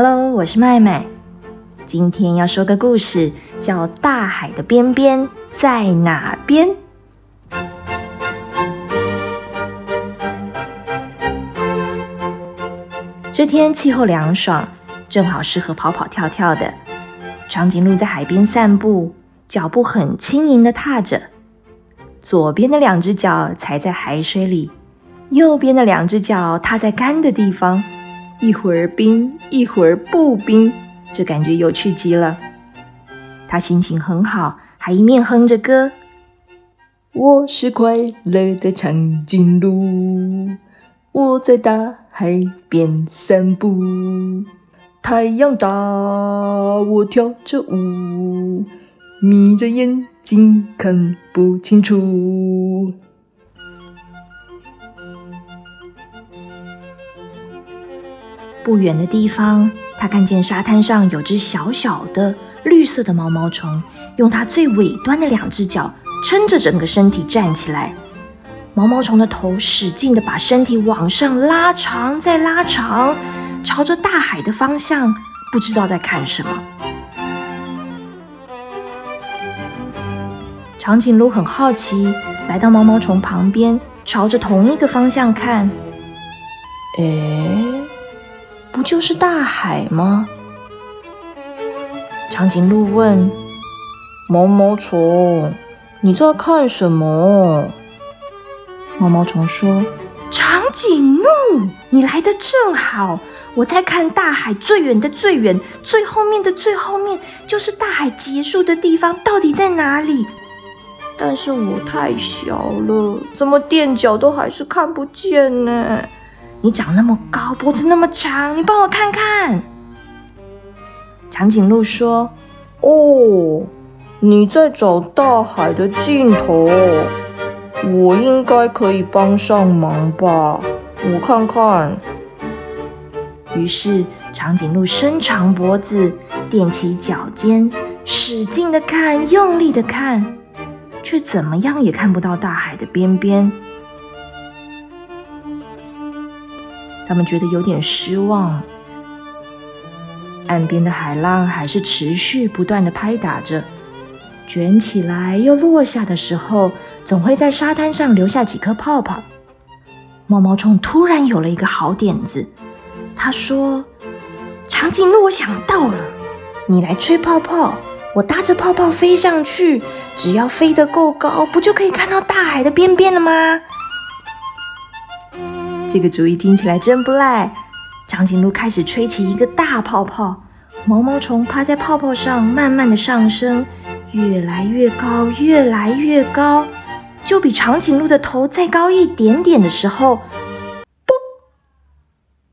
Hello，我是麦麦。今天要说个故事，叫《大海的边边在哪边》。这天气候凉爽，正好适合跑跑跳跳的。长颈鹿在海边散步，脚步很轻盈的踏着，左边的两只脚踩在海水里，右边的两只脚踏在干的地方。一会儿冰，一会儿不冰，这感觉有趣极了。他心情很好，还一面哼着歌：“我是快乐的长颈鹿，我在大海边散步。太阳大，我跳着舞，眯着眼睛看不清楚。”不远的地方，他看见沙滩上有只小小的绿色的毛毛虫，用它最尾端的两只脚撑着整个身体站起来。毛毛虫的头使劲的把身体往上拉长，再拉长，朝着大海的方向，不知道在看什么。长颈鹿很好奇，来到毛毛虫旁边，朝着同一个方向看。诶。不就是大海吗？长颈鹿问毛毛虫：“你在看什么？”毛毛虫说：“长颈鹿，你来的正好，我在看大海最远的最远，最后面的最后面，就是大海结束的地方，到底在哪里？但是我太小了，怎么垫脚都还是看不见呢？”你长那么高，脖子那么长，你帮我看看。长颈鹿说：“哦，你在找大海的尽头，我应该可以帮上忙吧？我看看。”于是长颈鹿伸长脖子，踮起脚尖，使劲的看，用力的看，却怎么样也看不到大海的边边。他们觉得有点失望。岸边的海浪还是持续不断的拍打着，卷起来又落下的时候，总会在沙滩上留下几颗泡泡。毛毛虫突然有了一个好点子，他说：“长颈鹿，我想到了，你来吹泡泡，我搭着泡泡飞上去，只要飞得够高，不就可以看到大海的边边了吗？”这个主意听起来真不赖。长颈鹿开始吹起一个大泡泡，毛毛虫趴在泡泡上，慢慢的上升，越来越高，越来越高，就比长颈鹿的头再高一点点的时候，啵，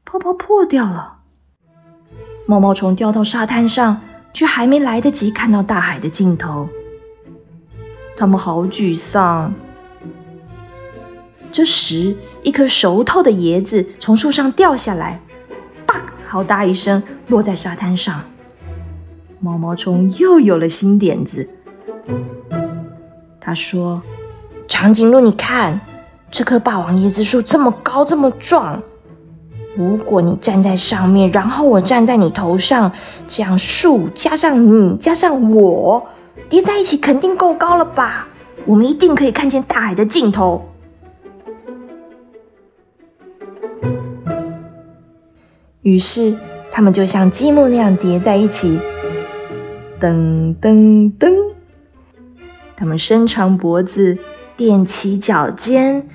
泡泡破掉了。毛毛虫掉到沙滩上，却还没来得及看到大海的尽头，他们好沮丧。这时，一颗熟透的椰子从树上掉下来，啪！好大一声，落在沙滩上。毛毛虫又有了新点子。他说：“长颈鹿，你看，这棵霸王椰子树这么高，这么壮。如果你站在上面，然后我站在你头上，这样树加上你加上我叠在一起，肯定够高了吧？我们一定可以看见大海的尽头。”于是，他们就像积木那样叠在一起。噔噔噔！他们伸长脖子，踮起脚尖，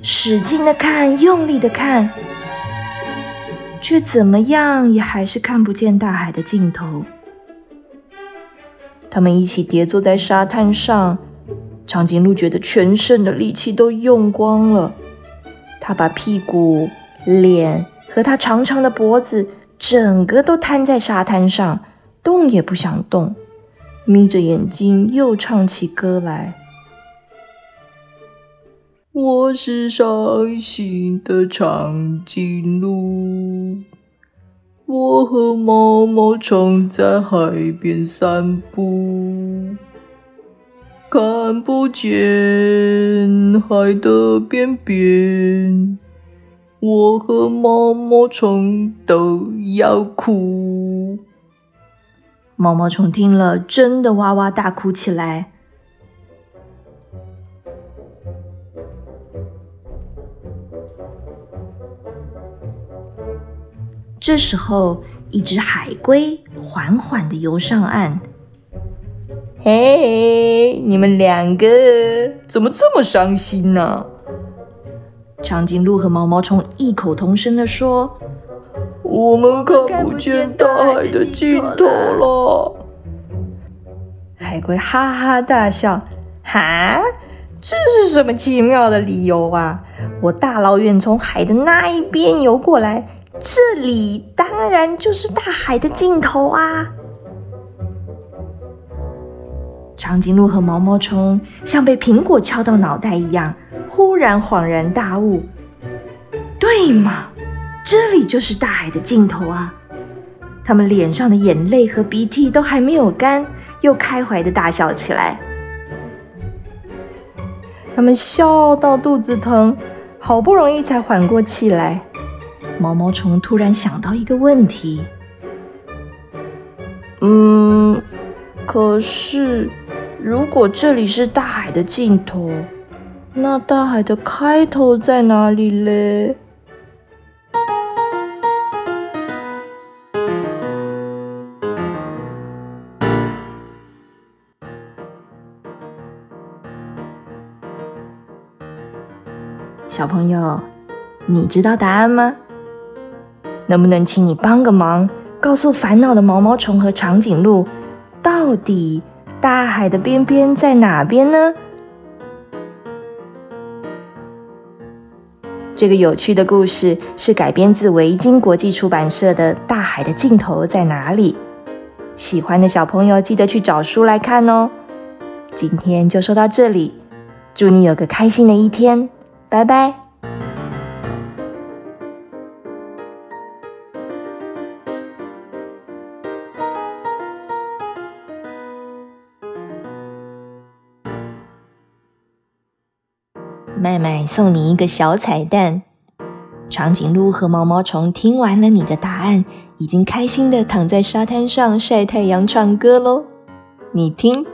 使劲的看，用力的看，却怎么样也还是看不见大海的尽头。他们一起叠坐在沙滩上，长颈鹿觉得全身的力气都用光了，它把屁股、脸。和他长长的脖子，整个都瘫在沙滩上，动也不想动，眯着眼睛又唱起歌来。我是伤心的长颈鹿，我和毛毛虫在海边散步，看不见海的边边。我和毛毛虫都要哭。毛毛虫听了，真的哇哇大哭起来。这时候，一只海龟缓缓的游上岸。嘿，你们两个怎么这么伤心呢？长颈鹿和毛毛虫异口同声的说：“我们看不见大海的尽头了。”海龟哈哈大笑：“哈，这是什么奇妙的理由啊？我大老远从海的那一边游过来。”这里当然就是大海的尽头啊！长颈鹿和毛毛虫像被苹果敲到脑袋一样，忽然恍然大悟：对嘛，这里就是大海的尽头啊！他们脸上的眼泪和鼻涕都还没有干，又开怀的大笑起来。他们笑到肚子疼，好不容易才缓过气来。毛毛虫突然想到一个问题：“嗯，可是如果这里是大海的尽头，那大海的开头在哪里嘞？”小朋友，你知道答案吗？能不能请你帮个忙，告诉烦恼的毛毛虫和长颈鹿，到底大海的边边在哪边呢？这个有趣的故事是改编自维京国际出版社的《大海的尽头在哪里》。喜欢的小朋友记得去找书来看哦。今天就说到这里，祝你有个开心的一天，拜拜。麦麦送你一个小彩蛋：长颈鹿和毛毛虫听完了你的答案，已经开心的躺在沙滩上晒太阳、唱歌喽。你听。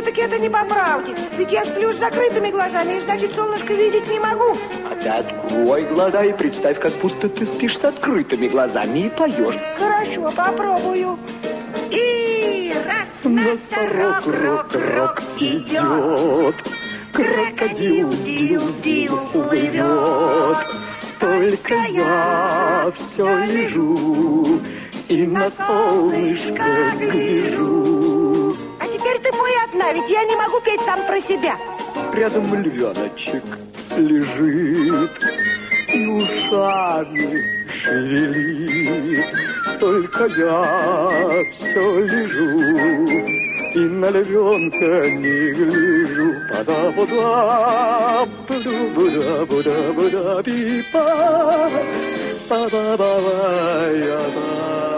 Все-таки это не по правде. Ведь я сплю с закрытыми глазами, и значит, солнышко видеть не могу. А ты открой глаза и представь, как будто ты спишь с открытыми глазами и поешь. Хорошо, попробую. И раз, Носорог, рок, рок идет. Крокодил, дил, дил плывет. Только я все лежу и на солнышко гляжу одна, ведь я не могу петь сам про себя. Рядом львеночек лежит и ушами шевелит. Только я все лежу и на львенка не гляжу. пада буда буда буда буда буда пипа па ба ба ба я